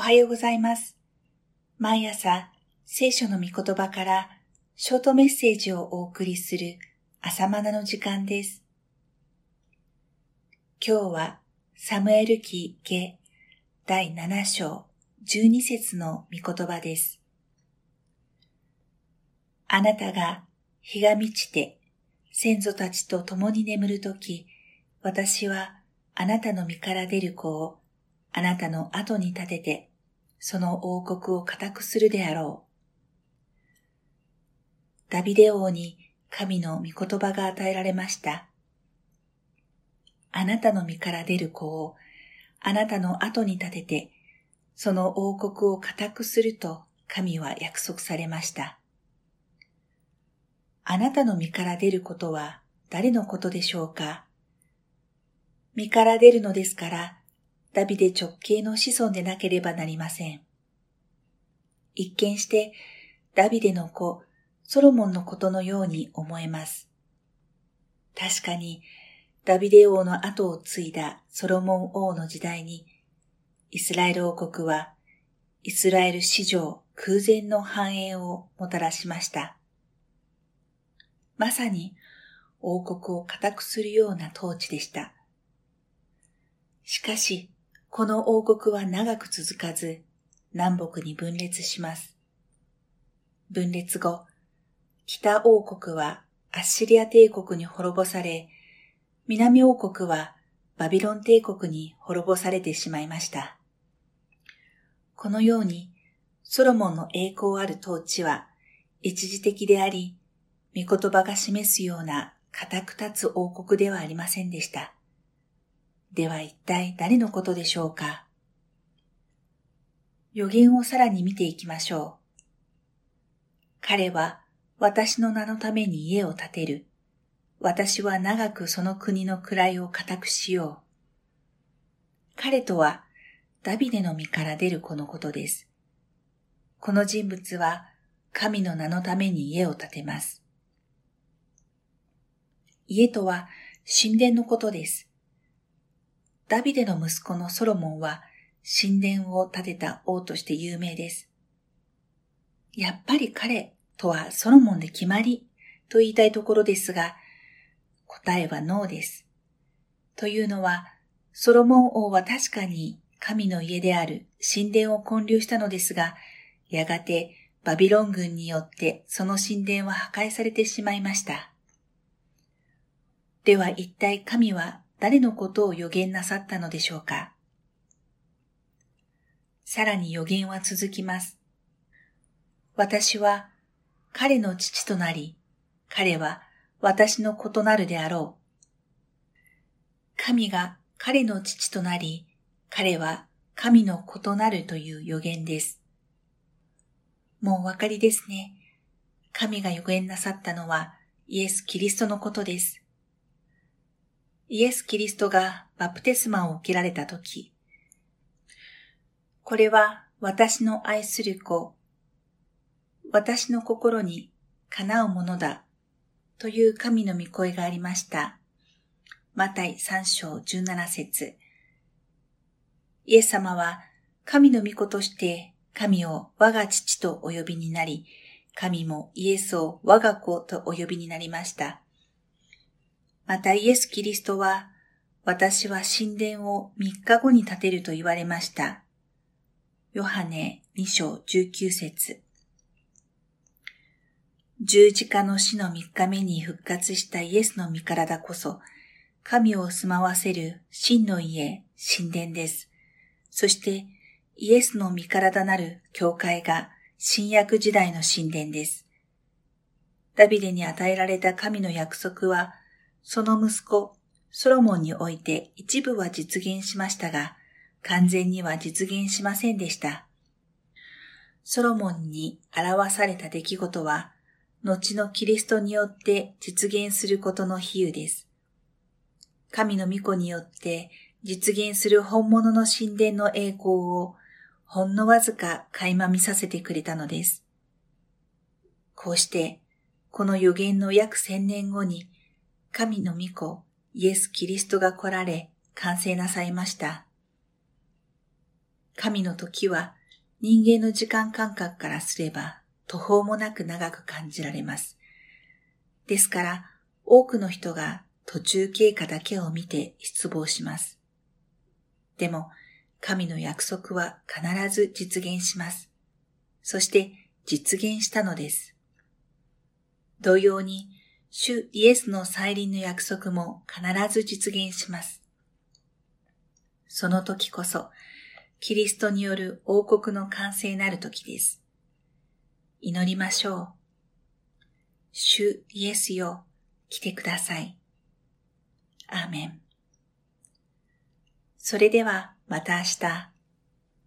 おはようございます。毎朝、聖書の御言葉からショートメッセージをお送りする朝マナの時間です。今日はサムエル記下第7章12節の御言葉です。あなたが日が満ちて先祖たちと共に眠るとき、私はあなたの身から出る子をあなたの後に立てて、その王国を固くするであろう。ダビデ王に神の御言葉が与えられました。あなたの身から出る子をあなたの後に立てて、その王国を固くすると神は約束されました。あなたの身から出ることは誰のことでしょうか？身から出るのですから、ダビデ直系の子孫でなければなりません。一見して、ダビデの子、ソロモンのことのように思えます。確かに、ダビデ王の後を継いだソロモン王の時代に、イスラエル王国は、イスラエル史上空前の繁栄をもたらしました。まさに、王国を固くするような統治でした。しかし、この王国は長く続かず、南北に分裂します。分裂後、北王国はアッシリア帝国に滅ぼされ、南王国はバビロン帝国に滅ぼされてしまいました。このように、ソロモンの栄光ある統治は一時的であり、御言葉が示すような固く立つ王国ではありませんでした。では一体誰のことでしょうか？予言をさらに見ていきましょう。彼は私の名のために家を建てる。私は長くその国の位を固くしよう。彼とはダビデの身から出る子のことです。この人物は神の名のために家を建てます。家とは神殿のことです。ダビデの息子のソロモンは神殿を建てた王として有名です。やっぱり彼とはソロモンで決まりと言いたいところですが、答えはノーです。というのは、ソロモン王は確かに神の家である神殿を建立したのですが、やがてバビロン軍によってその神殿は破壊されてしまいました。では一体神は誰のことを予言なさったのでしょうか？さらに予言は続きます。私は彼の父となり、彼は私の異なるであろう。神が彼の父となり、彼は神の異なるという予言です。もうお分かりですね。神が予言なさったのはイエス・キリストのことです。イエス・キリストがバプテスマを受けられたとき、これは私の愛する子、私の心にかなうものだ、という神の御声がありました。マタイ3章17節イエス様は神の御子として神を我が父とお呼びになり、神もイエスを我が子とお呼びになりました。またイエス・キリストは、私は神殿を3日後に建てると言われました。ヨハネ2章19節十字架の死の3日目に復活したイエスの身体こそ、神を住まわせる真の家、神殿です。そして、イエスの身体なる教会が新約時代の神殿です。ダビデに与えられた神の約束は、その息子、ソロモンにおいて一部は実現しましたが、完全には実現しませんでした。ソロモンに表された出来事は、後のキリストによって実現することの比喩です。神の御子によって実現する本物の神殿の栄光をほんのわずか垣間見させてくれたのです。こうして、この予言の約千年後に、神の御子、イエス・キリストが来られ、完成なさいました。神の時は人間の時間感覚からすれば途方もなく長く感じられます。ですから多くの人が途中経過だけを見て失望します。でも神の約束は必ず実現します。そして実現したのです。同様に主イエスの再臨の約束も必ず実現します。その時こそ、キリストによる王国の完成なる時です。祈りましょう。主イエスよ、来てください。アーメン。それではまた明日。